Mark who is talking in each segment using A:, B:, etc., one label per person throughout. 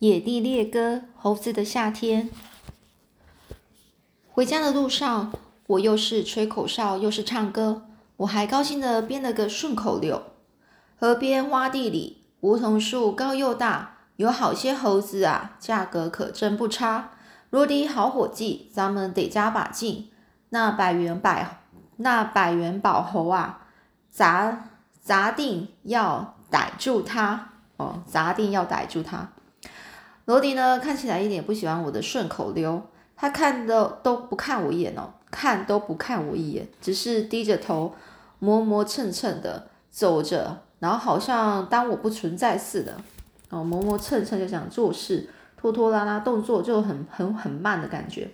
A: 野地猎歌，猴子的夏天。回家的路上，我又是吹口哨，又是唱歌，我还高兴的编了个顺口溜。河边洼地里，梧桐树高又大，有好些猴子啊，价格可真不差。罗迪好伙计，咱们得加把劲。那百元百那百元宝猴啊，砸砸定要逮住他哦，砸定要逮住他。罗迪呢，看起来一点不喜欢我的顺口溜，他看的都不看我一眼哦，看都不看我一眼，只是低着头，磨磨蹭蹭的走着，然后好像当我不存在似的，哦，磨磨蹭蹭就想做事，拖拖拉拉，动作就很很很慢的感觉。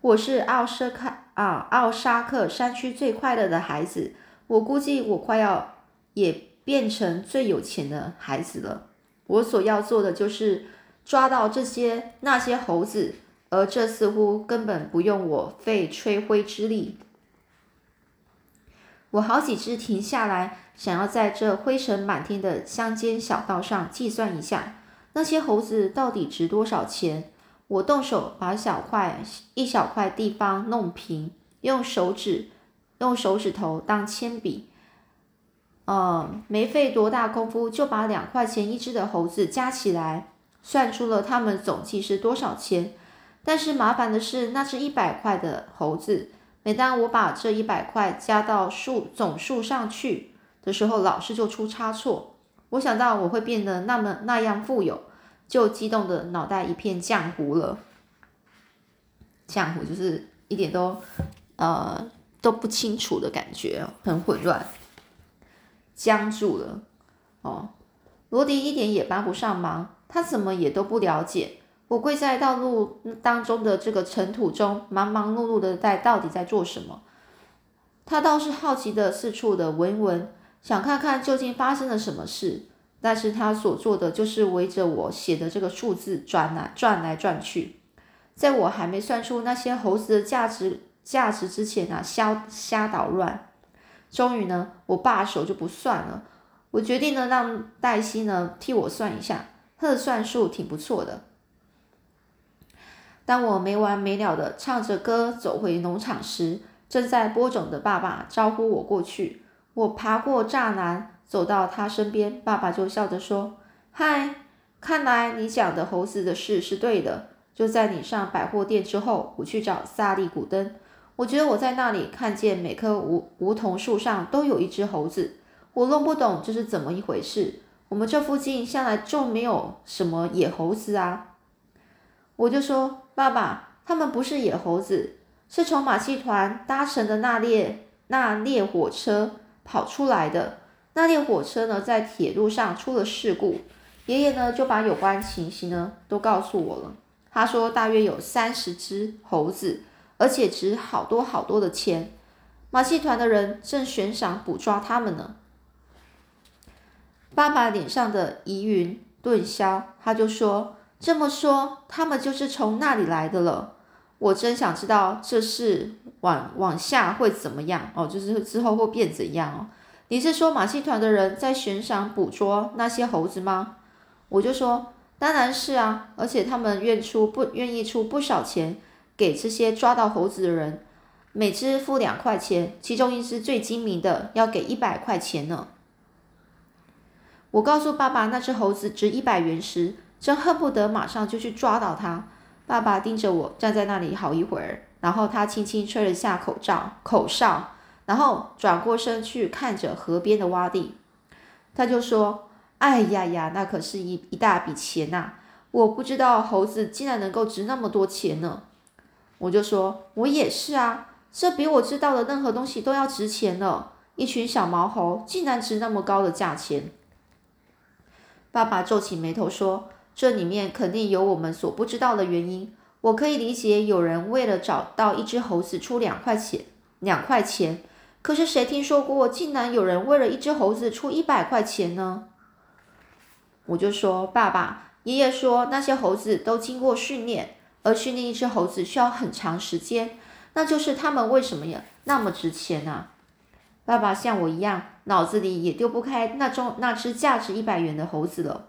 A: 我是奥沙克啊，奥沙克山区最快乐的孩子，我估计我快要也变成最有钱的孩子了。我所要做的就是。抓到这些那些猴子，而这似乎根本不用我费吹灰之力。我好几只停下来，想要在这灰尘满天的乡间小道上计算一下，那些猴子到底值多少钱。我动手把小块一小块地方弄平，用手指用手指头当铅笔，呃，没费多大功夫就把两块钱一只的猴子加起来。算出了他们总计是多少钱，但是麻烦的是，那只一百块的猴子，每当我把这一百块加到数总数上去的时候，老是就出差错。我想到我会变得那么那样富有，就激动的脑袋一片浆糊了。浆糊就是一点都呃都不清楚的感觉，很混乱，僵住了。哦，罗迪一点也帮不上忙。他怎么也都不了解，我跪在道路当中的这个尘土中，忙忙碌碌的在到底在做什么？他倒是好奇的四处的闻闻，想看看究竟发生了什么事。但是他所做的就是围着我写的这个数字转来转来转去，在我还没算出那些猴子的价值价值之前啊，瞎瞎捣乱。终于呢，我罢手就不算了，我决定呢让黛西呢替我算一下。他的算术挺不错的。当我没完没了的唱着歌走回农场时，正在播种的爸爸招呼我过去。我爬过栅栏，走到他身边，爸爸就笑着说：“嗨，看来你讲的猴子的事是对的。就在你上百货店之后，我去找萨利古登。我觉得我在那里看见每棵梧梧桐树上都有一只猴子。我弄不懂这是怎么一回事。”我们这附近向来就没有什么野猴子啊！我就说，爸爸，他们不是野猴子，是从马戏团搭乘的那列那列火车跑出来的。那列火车呢，在铁路上出了事故。爷爷呢，就把有关情形呢都告诉我了。他说，大约有三十只猴子，而且值好多好多的钱。马戏团的人正悬赏捕抓他们呢。爸爸脸上的疑云顿消，他就说：“这么说，他们就是从那里来的了。”我真想知道这事往往下会怎么样哦，就是之后会变怎样哦？你是说马戏团的人在悬赏捕捉那些猴子吗？我就说：“当然是啊，而且他们愿出不愿意出不少钱给这些抓到猴子的人，每只付两块钱，其中一只最精明的要给一百块钱呢。”我告诉爸爸那只猴子值一百元时，真恨不得马上就去抓到它。爸爸盯着我站在那里好一会儿，然后他轻轻吹了下口罩口哨，然后转过身去看着河边的洼地。他就说：“哎呀呀，那可是一一大笔钱呐！我不知道猴子竟然能够值那么多钱呢。”我就说：“我也是啊，这比我知道的任何东西都要值钱了。一群小毛猴竟然值那么高的价钱。”爸爸皱起眉头说：“这里面肯定有我们所不知道的原因。我可以理解有人为了找到一只猴子出两块钱，两块钱。可是谁听说过竟然有人为了一只猴子出一百块钱呢？”我就说：“爸爸，爷爷说那些猴子都经过训练，而训练一只猴子需要很长时间，那就是他们为什么要那么值钱呢？”爸爸像我一样，脑子里也丢不开那种那只价值一百元的猴子了。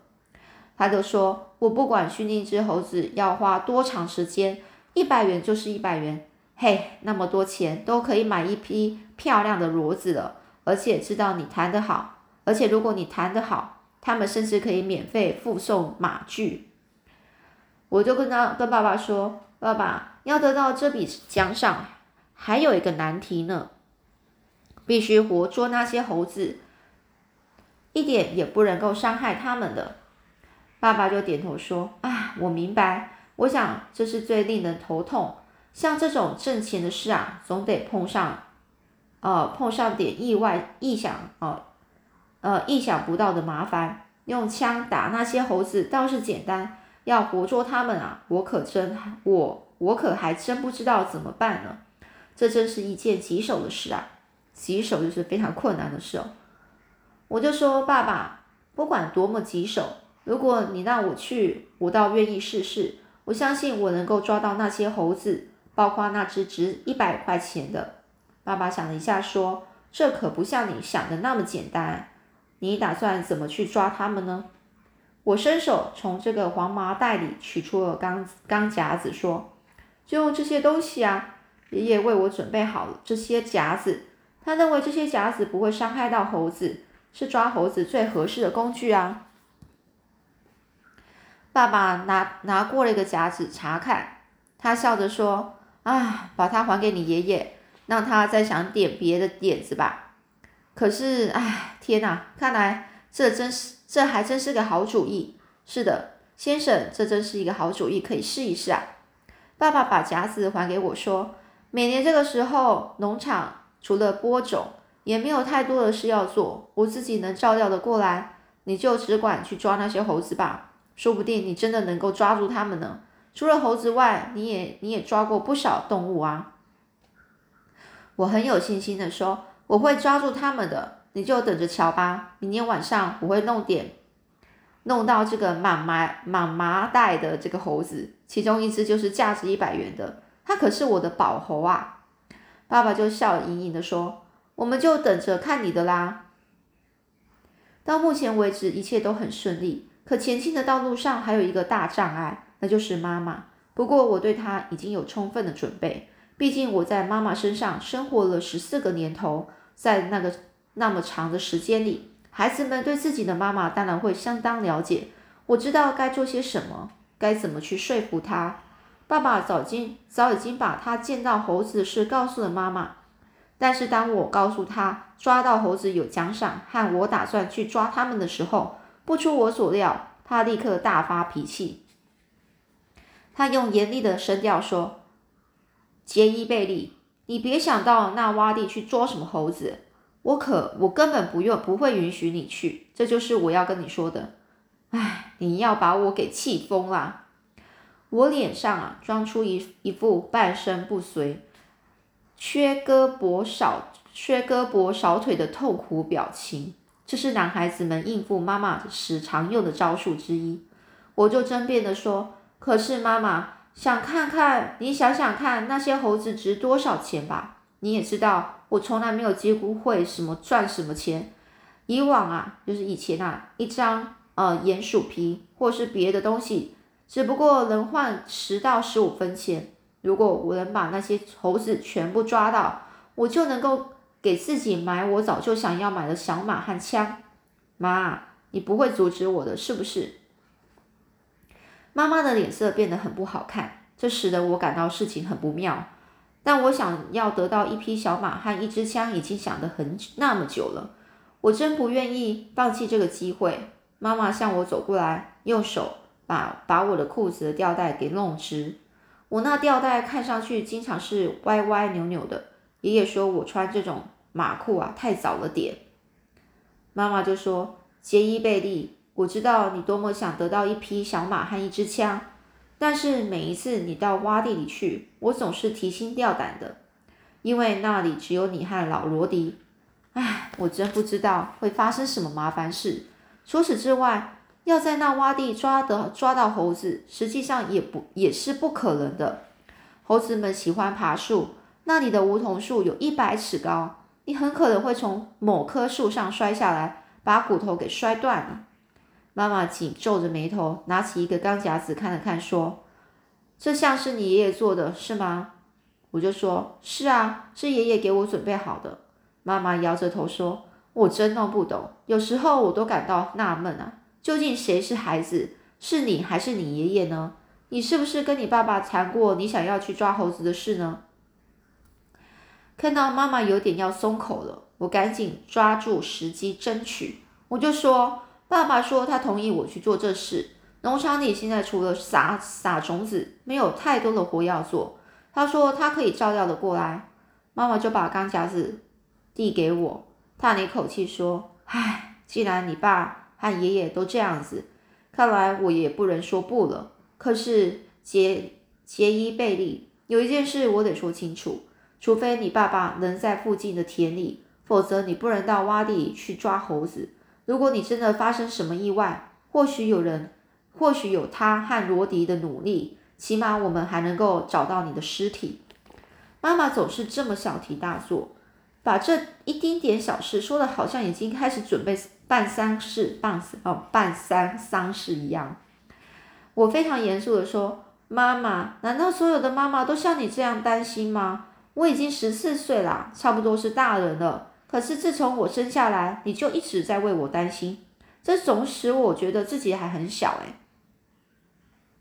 A: 他就说：“我不管训练一只猴子要花多长时间，一百元就是一百元。嘿，那么多钱都可以买一批漂亮的骡子了，而且知道你弹得好，而且如果你弹得好，他们甚至可以免费附送马具。”我就跟他跟爸爸说：“爸爸要得到这笔奖赏，还有一个难题呢，必须活捉那些猴子，一点也不能够伤害他们的。”爸爸就点头说：“啊，我明白。我想这是最令人头痛。像这种挣钱的事啊，总得碰上，呃，碰上点意外、意想呃，呃，意想不到的麻烦。用枪打那些猴子倒是简单。”要活捉他们啊！我可真我我可还真不知道怎么办呢。这真是一件棘手的事啊！棘手就是非常困难的事哦。我就说爸爸，不管多么棘手，如果你让我去，我倒愿意试试。我相信我能够抓到那些猴子，包括那只值一百块钱的。爸爸想了一下，说：“这可不像你想的那么简单。你打算怎么去抓他们呢？”我伸手从这个黄麻袋里取出了钢钢夹子，说：“就用这些东西啊，爷爷为我准备好了这些夹子。他认为这些夹子不会伤害到猴子，是抓猴子最合适的工具啊。”爸爸拿拿过了一个夹子查看，他笑着说：“啊，把它还给你爷爷，让他再想点别的点子吧。”可是，哎，天哪，看来这真是……这还真是个好主意。是的，先生，这真是一个好主意，可以试一试啊。爸爸把夹子还给我说：“每年这个时候，农场除了播种，也没有太多的事要做，我自己能照料的过来。你就只管去抓那些猴子吧，说不定你真的能够抓住它们呢。除了猴子外，你也你也抓过不少动物啊。”我很有信心的说：“我会抓住它们的。”你就等着瞧吧，明天晚上我会弄点，弄到这个满麻满麻袋的这个猴子，其中一只就是价值一百元的，它可是我的宝猴啊！爸爸就笑盈盈的说：“我们就等着看你的啦。”到目前为止一切都很顺利，可前进的道路上还有一个大障碍，那就是妈妈。不过我对她已经有充分的准备，毕竟我在妈妈身上生活了十四个年头，在那个。那么长的时间里，孩子们对自己的妈妈当然会相当了解。我知道该做些什么，该怎么去说服她。爸爸早经早已经把他见到猴子的事告诉了妈妈，但是当我告诉他抓到猴子有奖赏，和我打算去抓他们的时候，不出我所料，他立刻大发脾气。他用严厉的声调说：“杰伊贝利，你别想到那洼地去捉什么猴子。”我可，我根本不用，不会允许你去，这就是我要跟你说的。唉，你要把我给气疯了。我脸上啊，装出一一副半身不遂、缺胳膊少、缺胳膊少腿的痛苦表情。这是男孩子们应付妈妈时常用的招数之一。我就争辩的说：“可是妈妈想看看，你想想看，那些猴子值多少钱吧？你也知道。”我从来没有几乎会什么赚什么钱，以往啊，就是以前啊，一张呃鼹鼠皮或是别的东西，只不过能换十到十五分钱。如果我能把那些猴子全部抓到，我就能够给自己买我早就想要买的小马和枪。妈，你不会阻止我的，是不是？妈妈的脸色变得很不好看，这使得我感到事情很不妙。但我想要得到一匹小马和一支枪，已经想得很那么久了。我真不愿意放弃这个机会。妈妈向我走过来，用手把把我的裤子的吊带给弄直。我那吊带看上去经常是歪歪扭扭的。爷爷说我穿这种马裤啊太早了点。妈妈就说：“杰伊贝利，我知道你多么想得到一匹小马和一支枪。”但是每一次你到洼地里去，我总是提心吊胆的，因为那里只有你和老罗迪。唉，我真不知道会发生什么麻烦事。除此之外，要在那洼地抓得抓到猴子，实际上也不也是不可能的。猴子们喜欢爬树，那里的梧桐树有一百尺高，你很可能会从某棵树上摔下来，把骨头给摔断了。妈妈紧皱着眉头，拿起一个钢夹子看了看，说：“这像是你爷爷做的，是吗？”我就说：“是啊，是爷爷给我准备好的。”妈妈摇着头说：“我真弄不懂，有时候我都感到纳闷啊，究竟谁是孩子？是你还是你爷爷呢？你是不是跟你爸爸谈过你想要去抓猴子的事呢？”看到妈妈有点要松口了，我赶紧抓住时机争取，我就说：“爸爸说他同意我去做这事。农场里现在除了撒撒种子，没有太多的活要做。”他说他可以照料的过来，妈妈就把钢夹子递给我，叹了一口气说：“唉，既然你爸和爷爷都这样子，看来我也不能说不了。可是杰杰伊贝利，有一件事我得说清楚，除非你爸爸能在附近的田里，否则你不能到洼地去抓猴子。如果你真的发生什么意外，或许有人，或许有他和罗迪的努力。”起码我们还能够找到你的尸体。妈妈总是这么小题大做，把这一丁点小事说的好像已经开始准备办丧事、办哦办丧丧事一样。我非常严肃的说：“妈妈，难道所有的妈妈都像你这样担心吗？我已经十四岁啦，差不多是大人了。可是自从我生下来，你就一直在为我担心，这总使我觉得自己还很小哎。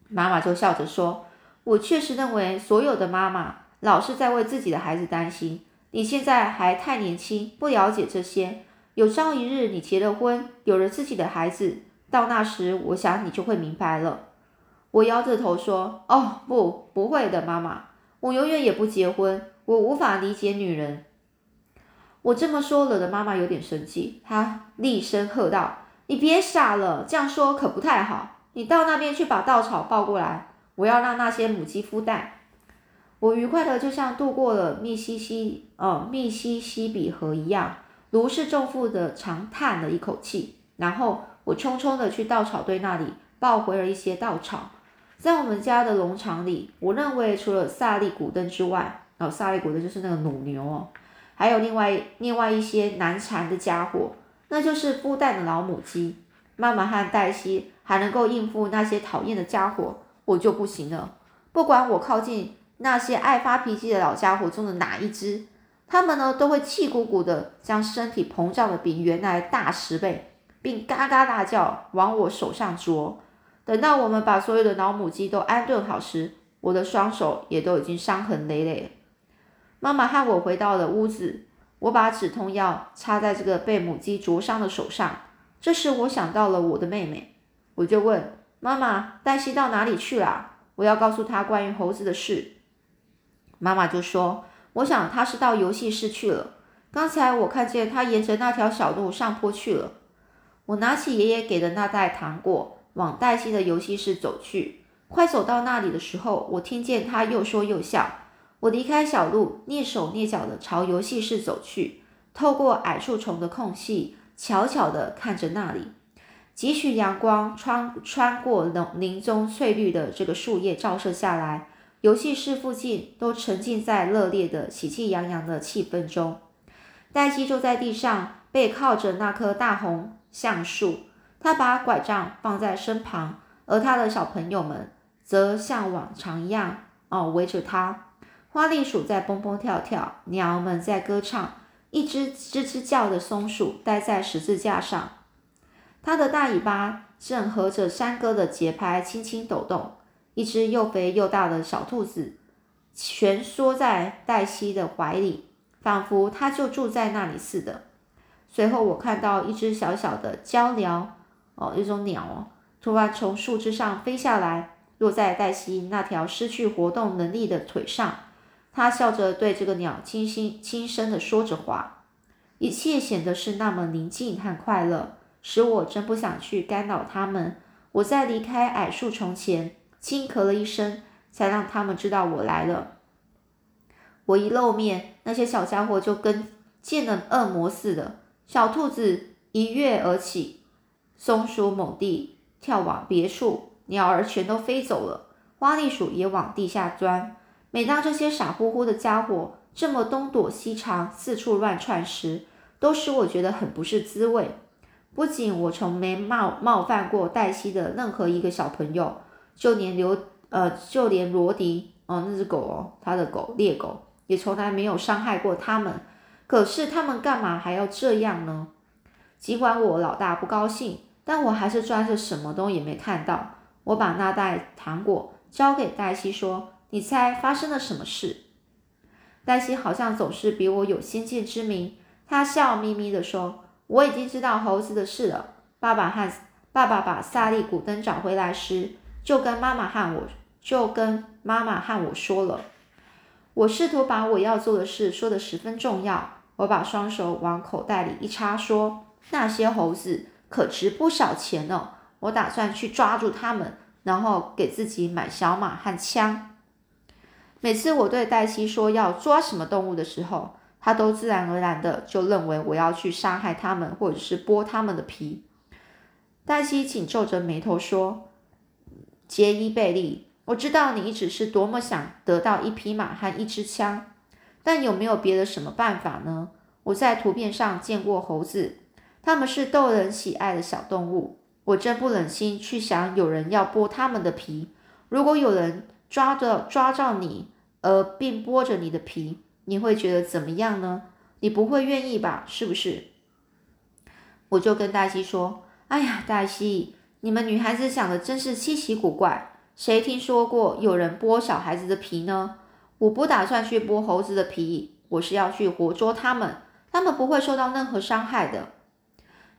A: 妈妈就笑着说：“我确实认为所有的妈妈老是在为自己的孩子担心。你现在还太年轻，不了解这些。有朝一日你结了婚，有了自己的孩子，到那时，我想你就会明白了。”我摇着头说：“哦，不，不会的，妈妈，我永远也不结婚。我无法理解女人。”我这么说，惹得妈妈有点生气，她厉声喝道：“你别傻了，这样说可不太好。”你到那边去把稻草抱过来，我要让那些母鸡孵蛋。我愉快的就像渡过了密西西呃密西西比河一样，如释重负的长叹了一口气，然后我匆匆的去稻草堆那里抱回了一些稻草。在我们家的农场里，我认为除了萨利古登之外，哦，萨利古登就是那个母牛哦，还有另外另外一些难缠的家伙，那就是孵蛋的老母鸡。妈妈和黛西。还能够应付那些讨厌的家伙，我就不行了。不管我靠近那些爱发脾气的老家伙中的哪一只，他们呢都会气鼓鼓的将身体膨胀的比原来大十倍，并嘎嘎大叫往我手上啄。等到我们把所有的老母鸡都安顿好时，我的双手也都已经伤痕累累。妈妈和我回到了屋子，我把止痛药插在这个被母鸡灼伤的手上。这时我想到了我的妹妹。我就问妈妈：“黛西到哪里去了？”我要告诉她关于猴子的事。妈妈就说：“我想他是到游戏室去了。刚才我看见他沿着那条小路上坡去了。”我拿起爷爷给的那袋糖果，往黛西的游戏室走去。快走到那里的时候，我听见他又说又笑。我离开小路，蹑手蹑脚地朝游戏室走去，透过矮树丛的空隙，悄悄地看着那里。几许阳光穿穿过林林中翠绿的这个树叶，照射下来，游戏室附近都沉浸在热烈的、喜气洋洋的气氛中。黛西坐在地上，背靠着那棵大红橡树，他把拐杖放在身旁，而他的小朋友们则像往常一样哦围着他。花栗鼠在蹦蹦跳跳，鸟们在歌唱，一只吱吱叫的松鼠待在十字架上。它的大尾巴正合着山歌的节拍轻轻抖动，一只又肥又大的小兔子蜷缩在黛西的怀里，仿佛它就住在那里似的。随后，我看到一只小小的鹪鸟，哦，一种鸟哦，突然从树枝上飞下来，落在黛西那条失去活动能力的腿上。他笑着对这个鸟轻轻轻声的说着话，一切显得是那么宁静和快乐。使我真不想去干扰他们。我在离开矮树丛前轻咳了一声，才让他们知道我来了。我一露面，那些小家伙就跟见了恶魔似的。小兔子一跃而起，松鼠猛地跳往别处，鸟儿全都飞走了，花栗鼠也往地下钻。每当这些傻乎乎的家伙这么东躲西藏、四处乱窜时，都使我觉得很不是滋味。不仅我从没冒冒犯过黛西的任何一个小朋友，就连刘呃，就连罗迪哦，那只狗哦，他的狗猎狗也从来没有伤害过他们。可是他们干嘛还要这样呢？尽管我老大不高兴，但我还是装着什么都也没看到。我把那袋糖果交给黛西，说：“你猜发生了什么事？”黛西好像总是比我有先见之明，她笑眯眯地说：“我已经知道猴子的事了。爸爸和爸爸把萨利古登找回来时，就跟妈妈和我就跟妈妈和我说了。我试图把我要做的事说得十分重要。我把双手往口袋里一插，说：那些猴子可值不少钱呢。我打算去抓住它们，然后给自己买小马和枪。”每次我对黛西说要抓什么动物的时候，她都自然而然的就认为我要去杀害它们，或者是剥它们的皮。黛西紧皱着眉头说：“杰伊贝利，我知道你一直是多么想得到一匹马和一支枪，但有没有别的什么办法呢？我在图片上见过猴子，它们是逗人喜爱的小动物。我真不忍心去想有人要剥它们的皮。如果有人抓着抓着你。”而并剥着你的皮，你会觉得怎么样呢？你不会愿意吧？是不是？我就跟黛西说：“哎呀，黛西，你们女孩子想的真是稀奇古怪。谁听说过有人剥小孩子的皮呢？我不打算去剥猴子的皮，我是要去活捉他们，他们不会受到任何伤害的。”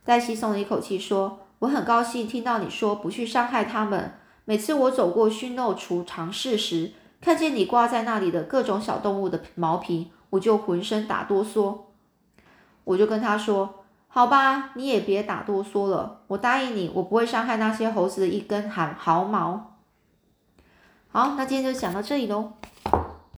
A: 黛西松了一口气说：“我很高兴听到你说不去伤害他们。每次我走过熏肉厨尝试时。”看见你挂在那里的各种小动物的毛皮，我就浑身打哆嗦。我就跟他说：“好吧，你也别打哆嗦了。我答应你，我不会伤害那些猴子的一根汗毫毛。”好，那今天就讲到这里喽。